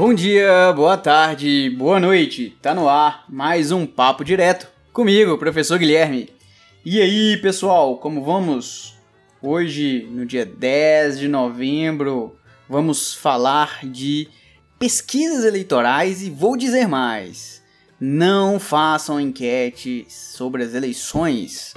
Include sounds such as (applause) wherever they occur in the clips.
Bom dia, boa tarde, boa noite. Tá no ar mais um papo direto comigo, professor Guilherme. E aí, pessoal, como vamos? Hoje, no dia 10 de novembro, vamos falar de pesquisas eleitorais e vou dizer mais. Não façam enquete sobre as eleições.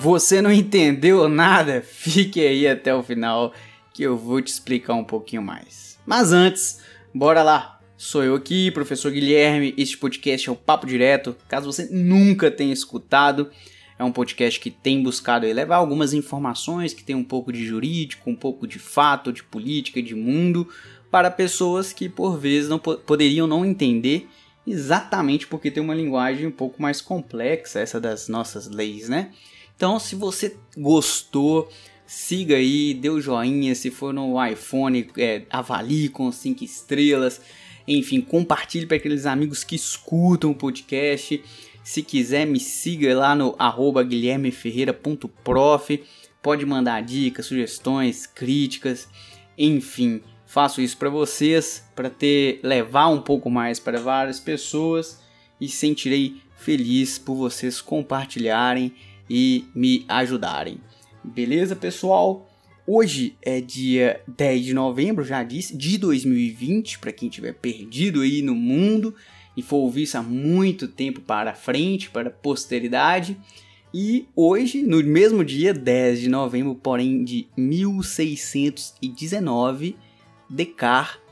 Você não entendeu nada? (laughs) Fique aí até o final que eu vou te explicar um pouquinho mais. Mas antes, bora lá! Sou eu aqui, professor Guilherme. Este podcast é o Papo Direto. Caso você nunca tenha escutado, é um podcast que tem buscado levar algumas informações que tem um pouco de jurídico, um pouco de fato, de política, de mundo, para pessoas que por vezes não poderiam não entender exatamente porque tem uma linguagem um pouco mais complexa essa das nossas leis, né? Então, se você gostou, siga aí, dê o joinha, se for no iPhone, é, avalie com 5 estrelas, enfim, compartilhe para aqueles amigos que escutam o podcast. Se quiser, me siga lá no arroba guilhermeferreira.prof. Pode mandar dicas, sugestões, críticas, enfim, faço isso para vocês, para ter levar um pouco mais para várias pessoas e sentirei feliz por vocês compartilharem e me ajudarem. Beleza, pessoal? Hoje é dia 10 de novembro, já disse, de 2020, para quem tiver perdido aí no mundo e for ouvir isso há muito tempo para frente, para a posteridade. E hoje, no mesmo dia 10 de novembro, porém de 1619, Descartes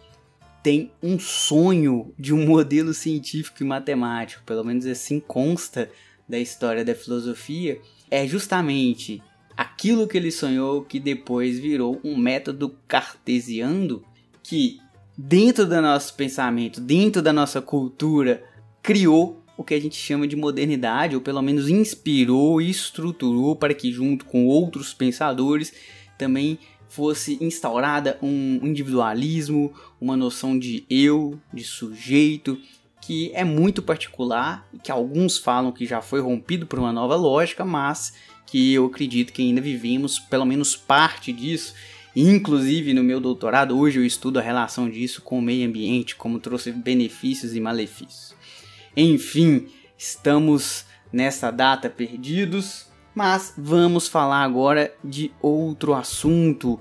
tem um sonho de um modelo científico e matemático, pelo menos assim consta da história da filosofia, é justamente aquilo que ele sonhou que depois virou um método cartesiano que dentro do nosso pensamento, dentro da nossa cultura, criou o que a gente chama de modernidade, ou pelo menos inspirou e estruturou para que junto com outros pensadores também fosse instaurada um individualismo, uma noção de eu, de sujeito, que é muito particular e que alguns falam que já foi rompido por uma nova lógica, mas que eu acredito que ainda vivemos pelo menos parte disso. Inclusive no meu doutorado, hoje eu estudo a relação disso com o meio ambiente, como trouxe benefícios e malefícios. Enfim, estamos nessa data perdidos, mas vamos falar agora de outro assunto: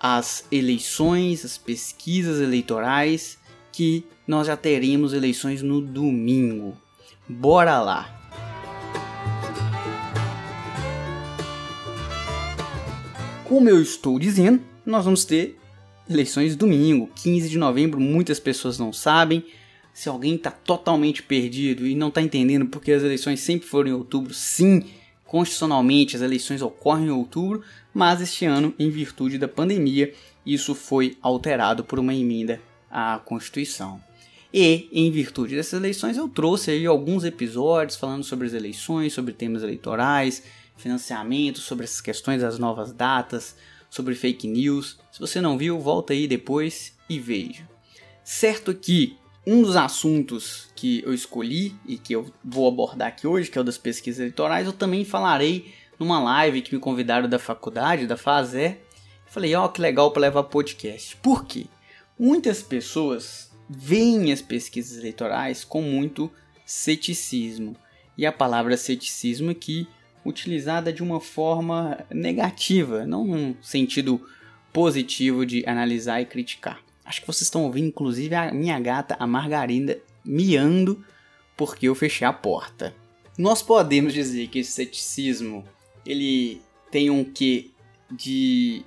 as eleições, as pesquisas eleitorais, que nós já teremos eleições no domingo. Bora lá! Como eu estou dizendo, nós vamos ter eleições domingo, 15 de novembro. Muitas pessoas não sabem. Se alguém está totalmente perdido e não está entendendo porque as eleições sempre foram em outubro, sim, constitucionalmente as eleições ocorrem em outubro, mas este ano, em virtude da pandemia, isso foi alterado por uma emenda à Constituição. E, em virtude dessas eleições, eu trouxe aí alguns episódios falando sobre as eleições, sobre temas eleitorais, financiamento, sobre essas questões das novas datas, sobre fake news. Se você não viu, volta aí depois e veja. Certo que um dos assuntos que eu escolhi e que eu vou abordar aqui hoje, que é o das pesquisas eleitorais, eu também falarei numa live que me convidaram da faculdade, da FASE. Falei, ó, oh, que legal para levar podcast. Por quê? Muitas pessoas veem as pesquisas eleitorais com muito ceticismo. E a palavra ceticismo aqui utilizada de uma forma negativa, não num sentido positivo de analisar e criticar. Acho que vocês estão ouvindo, inclusive, a minha gata, a Margarida, miando porque eu fechei a porta. Nós podemos dizer que esse ceticismo ele tem um quê de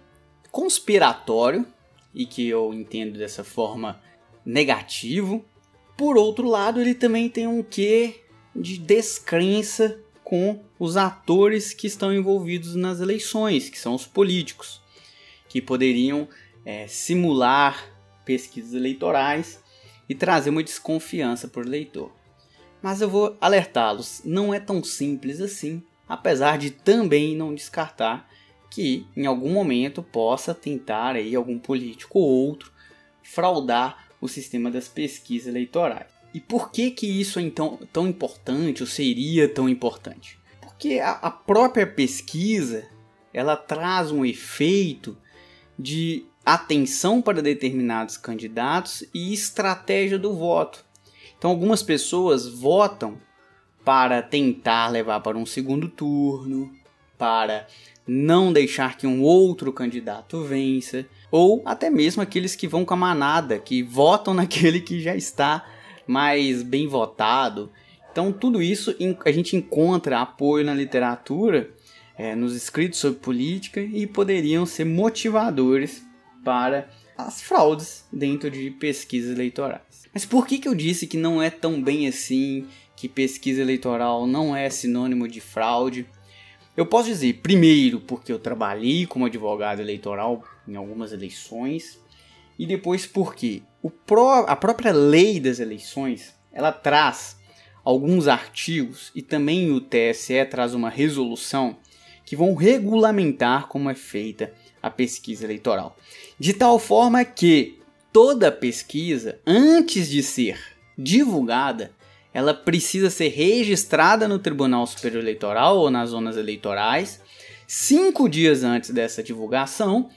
conspiratório e que eu entendo dessa forma negativo. Por outro lado, ele também tem um quê de descrença com os atores que estão envolvidos nas eleições, que são os políticos, que poderiam é, simular pesquisas eleitorais e trazer uma desconfiança por eleitor. Mas eu vou alertá-los, não é tão simples assim, apesar de também não descartar que em algum momento possa tentar aí algum político ou outro fraudar o sistema das pesquisas eleitorais. E por que que isso é então tão importante ou seria tão importante? Porque a, a própria pesquisa ela traz um efeito de atenção para determinados candidatos e estratégia do voto. Então, algumas pessoas votam para tentar levar para um segundo turno, para não deixar que um outro candidato vença, ou até mesmo aqueles que vão com a manada, que votam (laughs) naquele que já está mais bem votado. Então, tudo isso a gente encontra apoio na literatura, é, nos escritos sobre política e poderiam ser motivadores para as fraudes dentro de pesquisas eleitorais. Mas por que, que eu disse que não é tão bem assim, que pesquisa eleitoral não é sinônimo de fraude? Eu posso dizer, primeiro, porque eu trabalhei como advogado eleitoral em algumas eleições, e depois porque pró a própria lei das eleições ela traz alguns artigos e também o TSE traz uma resolução que vão regulamentar como é feita a pesquisa eleitoral. De tal forma que toda pesquisa, antes de ser divulgada, ela precisa ser registrada no Tribunal Superior Eleitoral ou nas zonas eleitorais cinco dias antes dessa divulgação,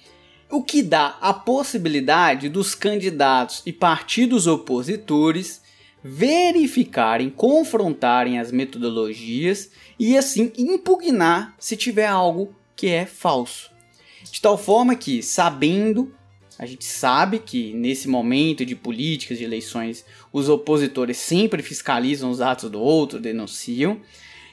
o que dá a possibilidade dos candidatos e partidos opositores verificarem, confrontarem as metodologias e assim impugnar se tiver algo que é falso. De tal forma que, sabendo a gente sabe que nesse momento de políticas, de eleições, os opositores sempre fiscalizam os atos do outro, denunciam.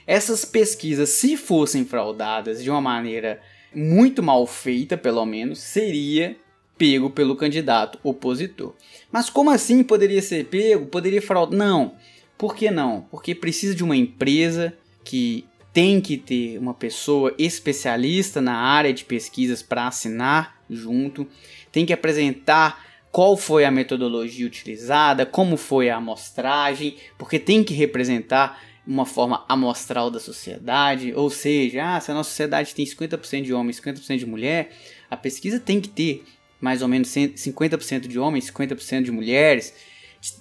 Essas pesquisas, se fossem fraudadas de uma maneira muito mal feita, pelo menos, seria pego pelo candidato opositor. Mas como assim poderia ser pego? Poderia fraudar? Não. Por que não? Porque precisa de uma empresa que tem que ter uma pessoa especialista na área de pesquisas para assinar junto tem que apresentar qual foi a metodologia utilizada, como foi a amostragem, porque tem que representar uma forma amostral da sociedade, ou seja, ah, se a nossa sociedade tem 50% de homens, 50% de mulher, a pesquisa tem que ter mais ou menos 50% de homens, 50% de mulheres.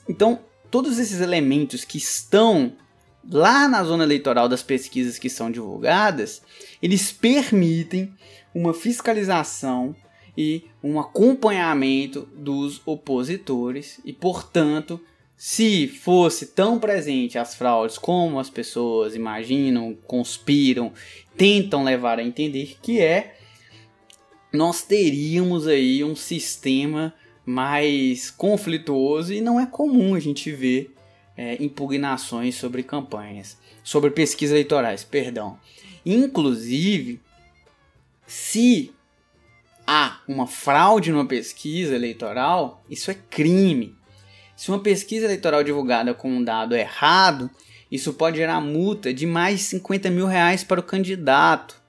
Então, todos esses elementos que estão lá na zona eleitoral das pesquisas que são divulgadas, eles permitem uma fiscalização e um acompanhamento dos opositores e, portanto, se fosse tão presente as fraudes como as pessoas imaginam, conspiram, tentam levar a entender que é, nós teríamos aí um sistema mais conflituoso e não é comum a gente ver é, impugnações sobre campanhas, sobre pesquisas eleitorais, perdão. Inclusive, se há uma fraude numa pesquisa eleitoral, isso é crime. Se uma pesquisa eleitoral divulgada com um dado errado, isso pode gerar multa de mais 50 mil reais para o candidato.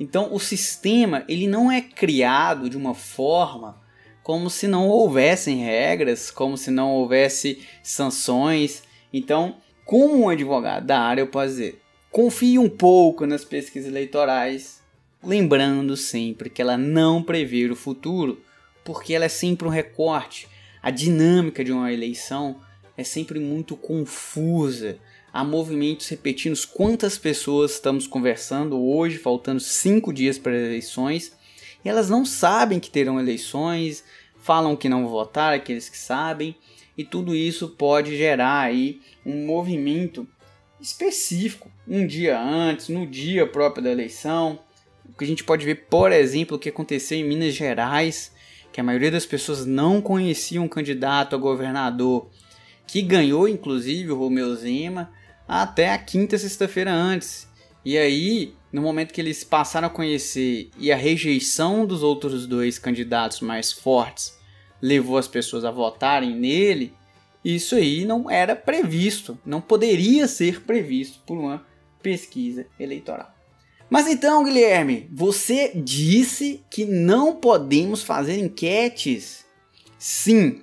Então o sistema ele não é criado de uma forma como se não houvessem regras, como se não houvesse sanções. Então, como um advogado da área, eu posso dizer, confie um pouco nas pesquisas eleitorais, lembrando sempre que ela não prevê o futuro, porque ela é sempre um recorte. A dinâmica de uma eleição é sempre muito confusa. Há movimentos repetindo quantas pessoas estamos conversando hoje, faltando cinco dias para as eleições, e elas não sabem que terão eleições, falam que não vão votar, aqueles que sabem, e tudo isso pode gerar aí um movimento específico, um dia antes, no dia próprio da eleição, que a gente pode ver, por exemplo, o que aconteceu em Minas Gerais, que a maioria das pessoas não conhecia um candidato a governador, que ganhou inclusive o Romeu Zema até a quinta sexta-feira antes. E aí, no momento que eles passaram a conhecer e a rejeição dos outros dois candidatos mais fortes levou as pessoas a votarem nele, isso aí não era previsto, não poderia ser previsto por uma pesquisa eleitoral. Mas então, Guilherme, você disse que não podemos fazer enquetes. Sim,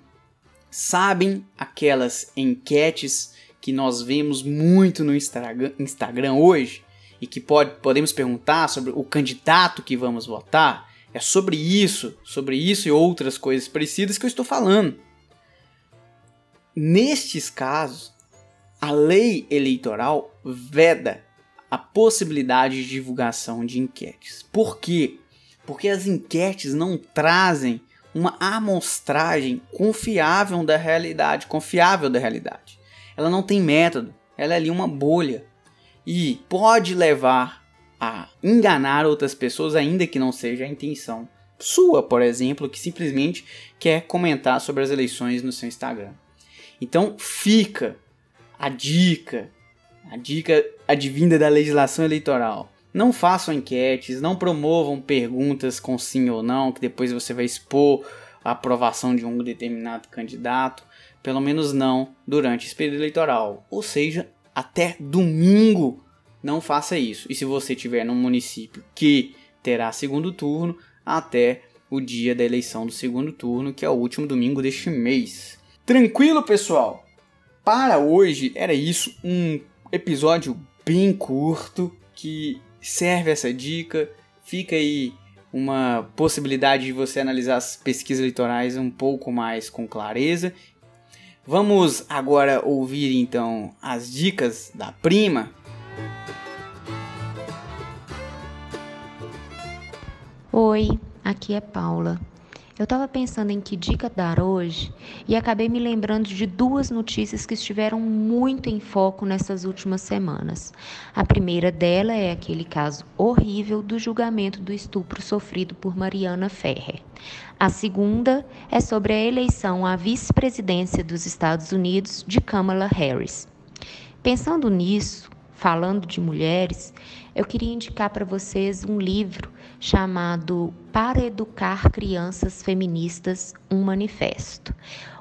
sabem aquelas enquetes que nós vemos muito no Instagram hoje e que pode, podemos perguntar sobre o candidato que vamos votar? É sobre isso, sobre isso e outras coisas parecidas que eu estou falando. Nestes casos, a lei eleitoral veda a possibilidade de divulgação de enquetes. Por quê? Porque as enquetes não trazem uma amostragem confiável da realidade, confiável da realidade. Ela não tem método, ela é ali uma bolha e pode levar a enganar outras pessoas, ainda que não seja a intenção sua, por exemplo, que simplesmente quer comentar sobre as eleições no seu Instagram. Então fica a dica, a dica advinda da legislação eleitoral. Não façam enquetes, não promovam perguntas com sim ou não, que depois você vai expor a aprovação de um determinado candidato. Pelo menos não durante esse período eleitoral. Ou seja, até domingo não faça isso. E se você estiver num município que terá segundo turno, até o dia da eleição do segundo turno, que é o último domingo deste mês. Tranquilo, pessoal? Para hoje era isso, um episódio bem curto que serve essa dica. Fica aí uma possibilidade de você analisar as pesquisas eleitorais um pouco mais com clareza. Vamos agora ouvir então as dicas da prima. Oi, aqui é Paula. Eu estava pensando em que dica dar hoje e acabei me lembrando de duas notícias que estiveram muito em foco nessas últimas semanas. A primeira dela é aquele caso horrível do julgamento do estupro sofrido por Mariana Ferrer. A segunda é sobre a eleição à vice-presidência dos Estados Unidos de Kamala Harris. Pensando nisso, falando de mulheres, eu queria indicar para vocês um livro chamado Para Educar Crianças Feministas um Manifesto.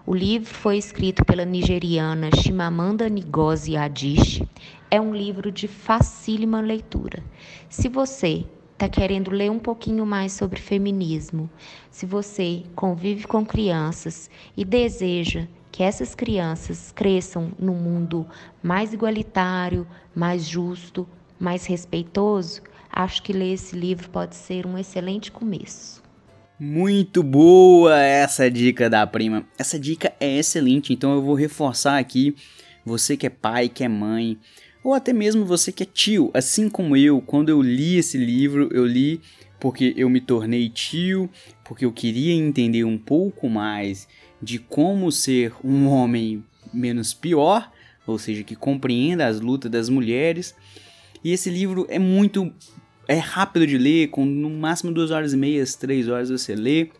O livro foi escrito pela nigeriana Chimamanda Ngozi Adichie. É um livro de facílima leitura. Se você está querendo ler um pouquinho mais sobre feminismo, se você convive com crianças e deseja que essas crianças cresçam num mundo mais igualitário, mais justo, mais respeitoso, acho que ler esse livro pode ser um excelente começo. Muito boa essa dica da prima. Essa dica é excelente, então eu vou reforçar aqui. Você que é pai, que é mãe, ou até mesmo você que é tio, assim como eu, quando eu li esse livro, eu li porque eu me tornei tio, porque eu queria entender um pouco mais de como ser um homem menos pior, ou seja, que compreenda as lutas das mulheres. E esse livro é muito é rápido de ler, com no máximo duas horas e meia, três horas você lê.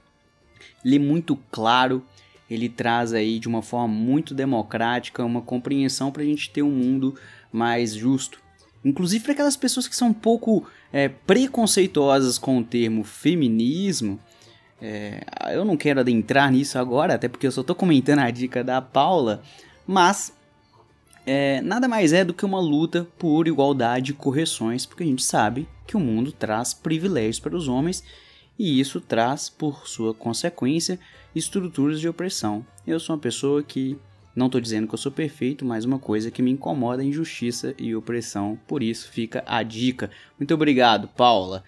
Lê muito claro, ele traz aí de uma forma muito democrática uma compreensão para a gente ter um mundo mais justo. Inclusive para aquelas pessoas que são um pouco é, preconceituosas com o termo feminismo, é, eu não quero adentrar nisso agora, até porque eu só estou comentando a dica da Paula, mas é, nada mais é do que uma luta por igualdade e correções, porque a gente sabe que o mundo traz privilégios para os homens e isso traz, por sua consequência, estruturas de opressão. Eu sou uma pessoa que não estou dizendo que eu sou perfeito, mas uma coisa que me incomoda é injustiça e opressão. Por isso fica a dica. Muito obrigado, Paula.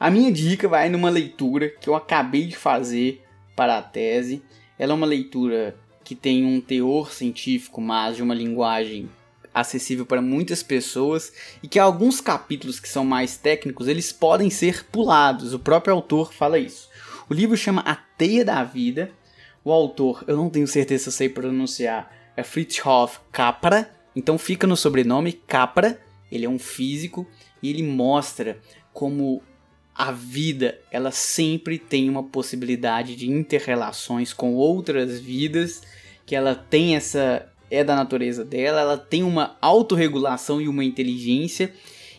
A minha dica vai numa leitura que eu acabei de fazer para a tese. Ela é uma leitura que tem um teor científico, mas de uma linguagem acessível para muitas pessoas e que alguns capítulos que são mais técnicos eles podem ser pulados. O próprio autor fala isso. O livro chama A Teia da Vida. O autor, eu não tenho certeza se eu sei pronunciar, é Fritjof Capra. Então fica no sobrenome Capra. Ele é um físico e ele mostra como a vida ela sempre tem uma possibilidade de interrelações com outras vidas, que ela tem essa é da natureza dela, ela tem uma autorregulação e uma inteligência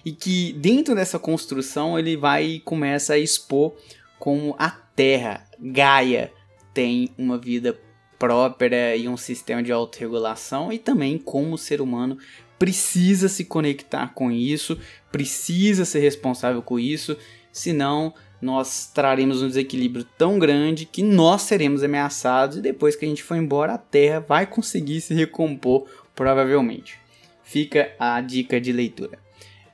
e que dentro dessa construção ele vai e começa a expor como a Terra, Gaia, tem uma vida própria e um sistema de autorregulação e também como o ser humano precisa se conectar com isso, precisa ser responsável com isso, senão nós traremos um desequilíbrio tão grande que nós seremos ameaçados e depois que a gente for embora, a Terra vai conseguir se recompor, provavelmente. Fica a dica de leitura.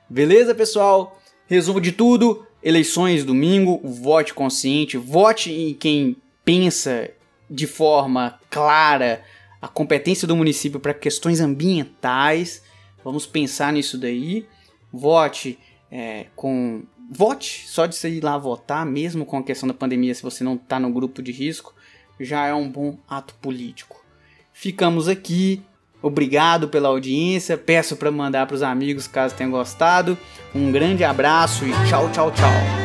Beleza, pessoal? Resumo de tudo: eleições domingo, vote consciente, vote em quem pensa de forma clara a competência do município para questões ambientais. Vamos pensar nisso daí. Vote é, com vote, só de você ir lá votar, mesmo com a questão da pandemia, se você não está no grupo de risco, já é um bom ato político. Ficamos aqui. Obrigado pela audiência. Peço para mandar para os amigos caso tenham gostado. Um grande abraço e tchau, tchau, tchau.